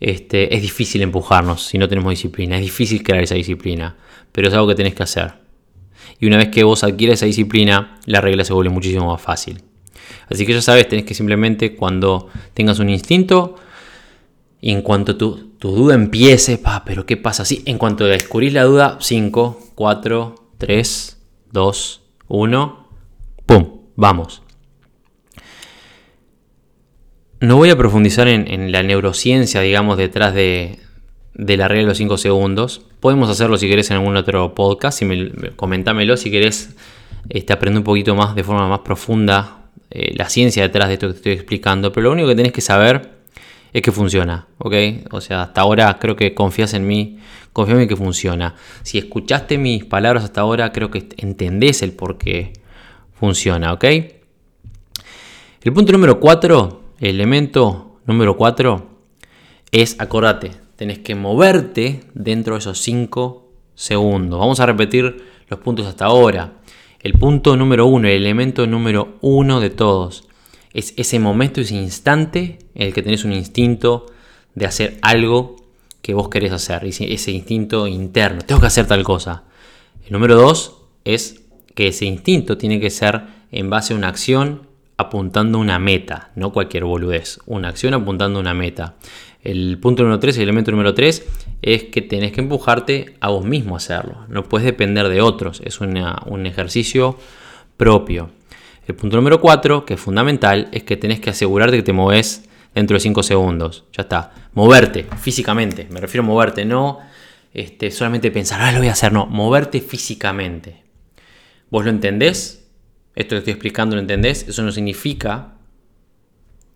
D: este, es difícil empujarnos si no tenemos disciplina. Es difícil crear esa disciplina, pero es algo que tenés que hacer. Y una vez que vos adquieres esa disciplina, la regla se vuelve muchísimo más fácil. Así que ya sabes, tenés que simplemente cuando tengas un instinto, y en cuanto tu, tu duda empiece, pa, pero ¿qué pasa? Sí, en cuanto descubrís la duda, 5, 4, 3, 2, 1, ¡pum! Vamos. No voy a profundizar en, la neurociencia, digamos, detrás de, la regla de los 5 segundos. Podemos hacerlo si querés en algún otro podcast. Si me, comentámelo si querés este, aprender un poquito más de forma más profunda eh, la ciencia detrás de esto que te estoy explicando. Pero lo único que tenés que saber es que funciona, ¿ok? O sea, hasta ahora creo que confías en mí, confío en que funciona. Si escuchaste mis palabras hasta ahora, creo que entendés el por qué funciona, ¿ok? El punto número 4, el elemento número 4, es, acordate, tenés que moverte dentro de esos 5 segundos. Vamos a repetir los puntos hasta ahora. El punto número 1, el elemento número 1 de todos es ese momento, ese instante en el que tenés un instinto de hacer algo que vos querés hacer, ese instinto interno, tengo que hacer tal cosa. El número dos es que ese instinto tiene que ser en base a una acción apuntando una meta, no cualquier boludez, una acción apuntando una meta. El punto número 3, el elemento número 3, es que tenés que empujarte a vos mismo a hacerlo. No puedes depender de otros, es un ejercicio propio. El punto número 4, que es fundamental, es que tenés que asegurarte que te moves dentro de 5 segundos. Ya está. Moverte físicamente. Me refiero a moverte, no este, solamente pensar, ah, lo voy a hacer. No, moverte físicamente. ¿Vos lo entendés? Esto que estoy explicando lo entendés. Eso no significa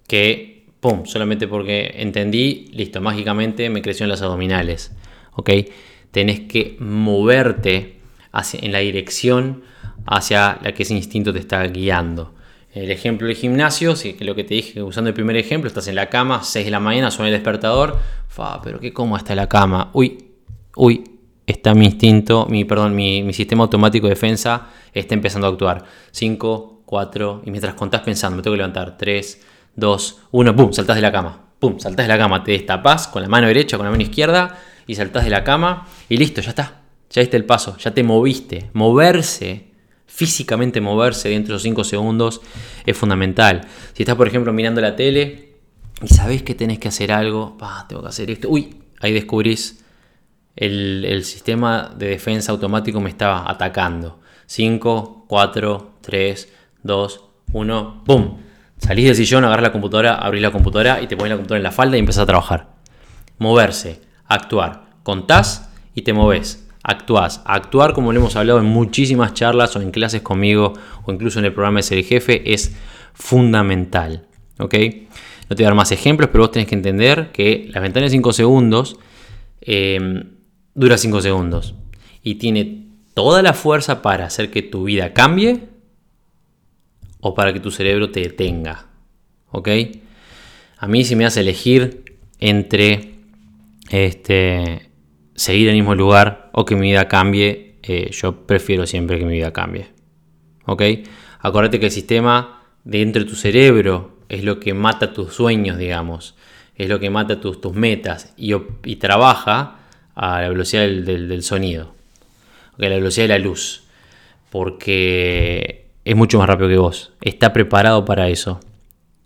D: que, pum, solamente porque entendí, listo, mágicamente me creció en las abdominales. ¿Ok? Tenés que moverte en la dirección hacia la que ese instinto te está guiando. El ejemplo del gimnasio, si lo que te dije usando el primer ejemplo, estás en la cama, 6 de la mañana, suena el despertador, fa, pero qué cómo está la cama. Uy, uy, está mi instinto, mi, perdón, mi, sistema automático de defensa está empezando a actuar. 5, 4, y mientras contás pensando, me tengo que levantar. 3, 2, 1, pum, saltás de la cama. Pum, saltás de la cama, te destapás con la mano derecha, con la mano izquierda, y saltás de la cama, y listo, ya está. Ya diste el paso, ya te moviste. Moverse físicamente moverse dentro de esos 5 segundos es fundamental. Si estás, por ejemplo, mirando la tele y sabes que tenés que hacer algo, tengo que hacer esto, uy, ahí descubrís el, sistema de defensa automático me estaba atacando. 5, 4, 3, 2, 1, ¡boom! Salís del sillón, agarras la computadora, abrís la computadora y te pones la computadora en la falda y empezás a trabajar. Moverse, actuar. Contás y te moves actuás. Actuar, como lo hemos hablado en muchísimas charlas o en clases conmigo o incluso en el programa de Ser el Jefe, es fundamental. ¿Ok? No te voy a dar más ejemplos, pero vos tenés que entender que la ventana de 5 segundos eh, dura 5 segundos y tiene toda la fuerza para hacer que tu vida cambie o para que tu cerebro te detenga. ¿Ok? A mí si me hace elegir entre este, seguir en el mismo lugar o que mi vida cambie, eh, yo prefiero siempre que mi vida cambie. ¿Ok? Acuérdate que el sistema dentro de tu cerebro es lo que mata tus sueños, digamos. es lo que mata tus, tus metas y, y, trabaja a la velocidad del, sonido, a la velocidad de la luz, porque es mucho más rápido que vos, está preparado para eso.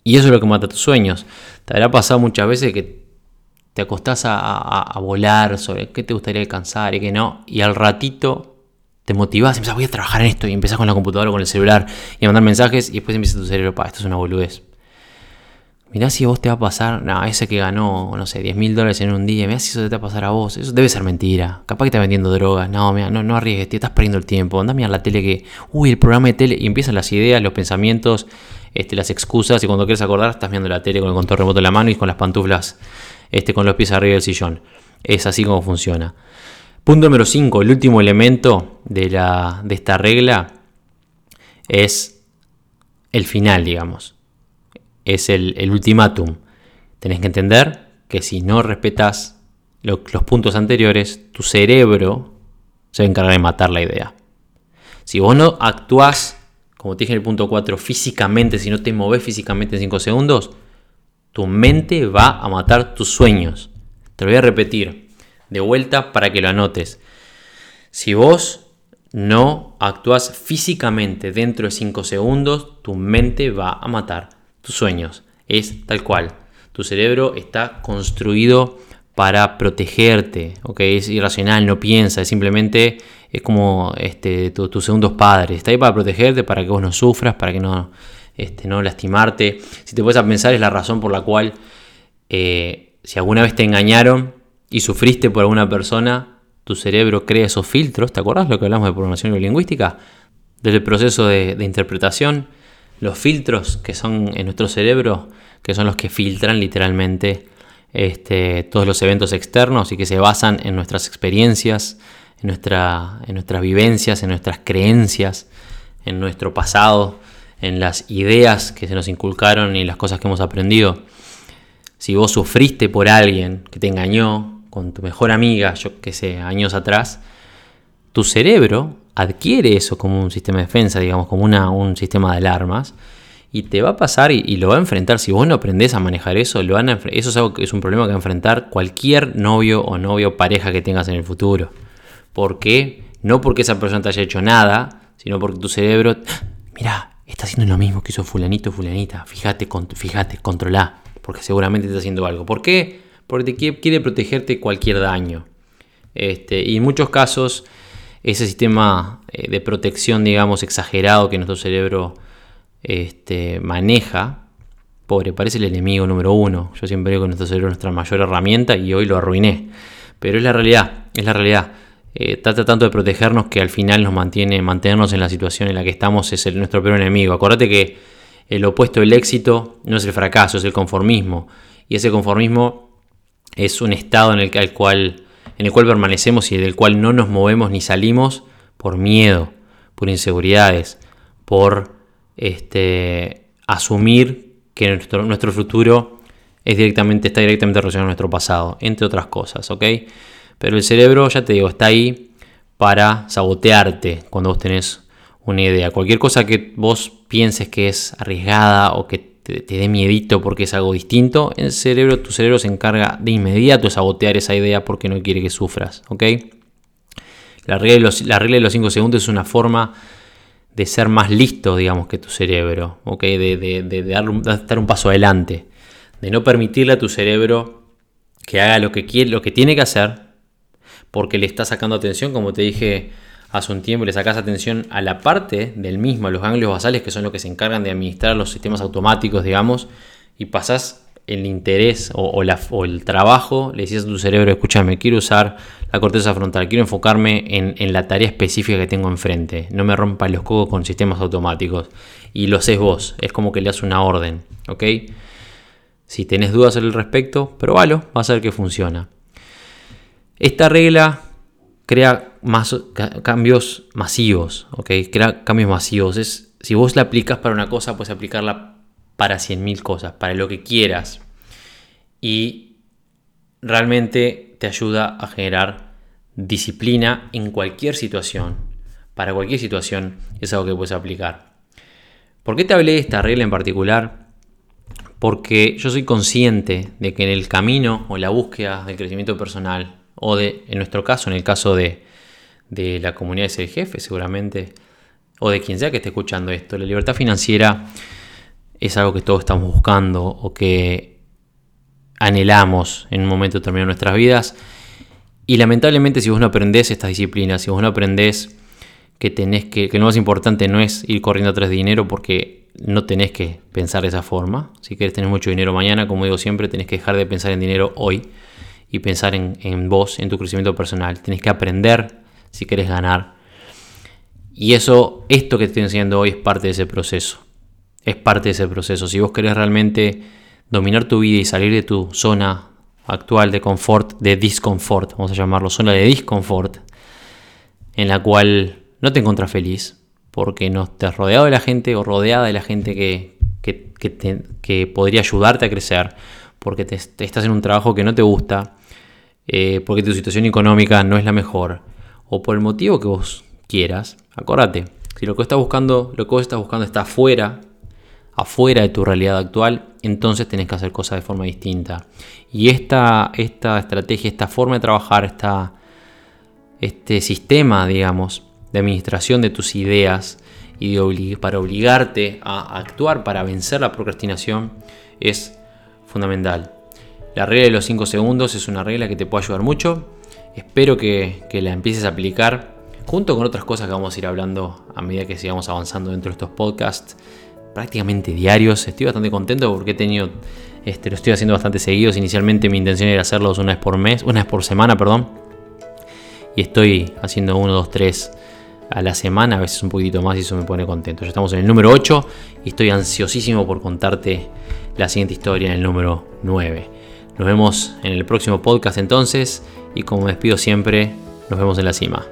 D: Y eso es lo que mata tus sueños. Te habrá pasado muchas veces que te acostás a, volar sobre qué te gustaría alcanzar y qué no, y al ratito te motivás y empezás, voy a trabajar en esto, y empezás con la computadora o con el celular y a mandar mensajes, y después empieza tu cerebro, pa, esto es una boludez. Mirá si vos te va a pasar, no, ese que ganó, no sé, 10 mil dólares en un día, mirá si eso te va a pasar a vos, eso debe ser mentira. Capaz que está vendiendo drogas, no, mira, no, no arriesgues, estás perdiendo el tiempo, anda a mirar la tele que, uy, el programa de tele, y empiezan las ideas, los pensamientos, este, las excusas, y cuando quieres acordar, estás viendo la tele con el control remoto en la mano y con las pantuflas, este, con los pies arriba del sillón. Es así como funciona. Punto número 5, el último elemento de, la, de esta regla es el final, digamos es el, ultimátum. Tenés que entender que si no respetas los puntos anteriores, tu cerebro se va a encargar de matar la idea. Si vos no actuás, como te dije en el punto 4, físicamente, si no te moves físicamente en 5 segundos, tu mente va a matar tus sueños. Te lo voy a repetir de vuelta para que lo anotes. Si vos no actúas físicamente dentro de 5 segundos, tu mente va a matar tus sueños. Es tal cual. Tu cerebro está construido para protegerte, ¿ok? Es irracional, no piensa, es simplemente es como este, tus segundos padres. Está ahí para protegerte, para que vos no sufras, para que no, este, no lastimarte. Si te puedes a pensar, es la razón por la cual eh, si alguna vez te engañaron y sufriste por alguna persona, tu cerebro crea esos filtros. ¿Te acuerdas lo que hablamos de programación lingüística? Desde el proceso de interpretación los filtros que son en nuestro cerebro, que son los que filtran literalmente este, todos los eventos externos y que se basan en nuestras experiencias, en, nuestra, en nuestras vivencias, en nuestras creencias, en nuestro pasado, en las ideas que se nos inculcaron y las cosas que hemos aprendido. Si vos sufriste por alguien que te engañó con tu mejor amiga, yo que sé, años atrás, tu cerebro adquiere eso como un sistema de defensa, digamos, como una, un sistema de alarmas, y te va a pasar y, lo va a enfrentar. Si vos no aprendés a manejar eso, lo van eso es, algo que es un problema que va a enfrentar cualquier novio o novio pareja que tengas en el futuro. ¿Por qué? No porque esa persona te haya hecho nada, sino porque tu cerebro, mira, está haciendo lo mismo que hizo fulanito fulanita. Fíjate, fíjate, controla, porque seguramente está haciendo algo. ¿Por qué? Porque te quiere, protegerte cualquier daño. Este, y en muchos casos ese sistema eh, de protección, digamos, exagerado que nuestro cerebro este, maneja, pobre, parece el enemigo número uno. Yo siempre digo que nuestro cerebro es nuestra mayor herramienta y hoy lo arruiné. Pero es la realidad, es la realidad. Eh, trata tanto de protegernos que al final nos mantiene, mantenernos en la situación en la que estamos es el, nuestro peor enemigo. Acordate que el opuesto del éxito no es el fracaso, es el conformismo. Y ese conformismo es un estado en el, al cual en el cual permanecemos y del cual no nos movemos ni salimos por miedo, por inseguridades, por este, asumir que nuestro, nuestro futuro es directamente, está directamente relacionado a nuestro pasado, entre otras cosas, ¿ok? Pero el cerebro, ya te digo, está ahí para sabotearte cuando vos tenés una idea. Cualquier cosa que vos pienses que es arriesgada o que te, dé miedito porque es algo distinto, el cerebro, tu cerebro se encarga de inmediato de sabotear esa idea porque no quiere que sufras, ¿ok? La regla de los, la regla de los 5 segundos es una forma de ser más listo, digamos, que tu cerebro, ¿ok? De, de, de, dar un paso adelante, de no permitirle a tu cerebro que haga lo que quiere, lo que tiene que hacer, porque le está sacando atención, como te dije hace un tiempo le sacas atención a la parte del mismo, a los ganglios basales, que son los que se encargan de administrar los sistemas automáticos, digamos, y pasas el interés o, el trabajo, le dices a tu cerebro, escúchame, quiero usar la corteza frontal, quiero enfocarme en, la tarea específica que tengo enfrente, no me rompa los cocos con sistemas automáticos. Y lo haces vos, es como que le das una orden, ¿ok? Si tenés dudas al respecto, probalo, vas a ver que funciona. Esta regla crea más, cambios masivos. Crea cambios masivos. Es, si vos la aplicas para una cosa, puedes aplicarla para 100.000 cosas, para lo que quieras. Y realmente te ayuda a generar disciplina en cualquier situación. Para cualquier situación es algo que puedes aplicar. ¿Por qué te hablé de esta regla en particular? porque yo soy consciente de que en el camino o en la búsqueda del crecimiento personal, o de, en nuestro caso, en el caso de, la comunidad de ser jefe, seguramente, o de quien sea que esté escuchando esto, la libertad financiera es algo que todos estamos buscando o que anhelamos en un momento determinado de nuestras vidas. Y lamentablemente si vos no aprendés estas disciplinas, si vos no aprendés que tenés que, que lo más importante no es ir corriendo atrás de dinero porque no tenés que pensar de esa forma. Si querés tener mucho dinero mañana, como digo siempre, tenés que dejar de pensar en dinero hoy y pensar en, vos, en tu crecimiento personal. Tenés que aprender si querés ganar. Y eso, esto que te estoy enseñando hoy es parte de ese proceso. Es parte de ese proceso. Si vos querés realmente dominar tu vida y salir de tu zona actual de confort, de disconfort, vamos a llamarlo, zona de disconfort, en la cual no te encuentras feliz, porque no estés rodeado de la gente o rodeada de la gente que, que, podría ayudarte a crecer, porque te, estás en un trabajo que no te gusta, eh, porque tu situación económica no es la mejor, o por el motivo que vos quieras, acordate, si lo que estás buscando, lo que vos estás buscando está afuera, afuera de tu realidad actual, entonces tenés que hacer cosas de forma distinta. Y esta, esta estrategia, esta forma de trabajar, esta, este sistema, digamos, de administración de tus ideas y para obligarte a actuar para vencer la procrastinación es fundamental. La regla de los 5 segundos es una regla que te puede ayudar mucho. Espero que, la empieces a aplicar junto con otras cosas que vamos a ir hablando a medida que sigamos avanzando dentro de estos podcasts prácticamente diarios. Estoy bastante contento porque he tenido, este, lo estoy haciendo bastante seguidos. Inicialmente mi intención era hacerlos una vez por mes, una vez por semana, perdón. Y estoy haciendo uno, dos, tres a la semana, a veces un poquitito más y eso me pone contento. Ya estamos en el número 8 y estoy ansiosísimo por contarte la siguiente historia en el número 9. Nos vemos en el próximo podcast entonces y como despido siempre, nos vemos en la cima.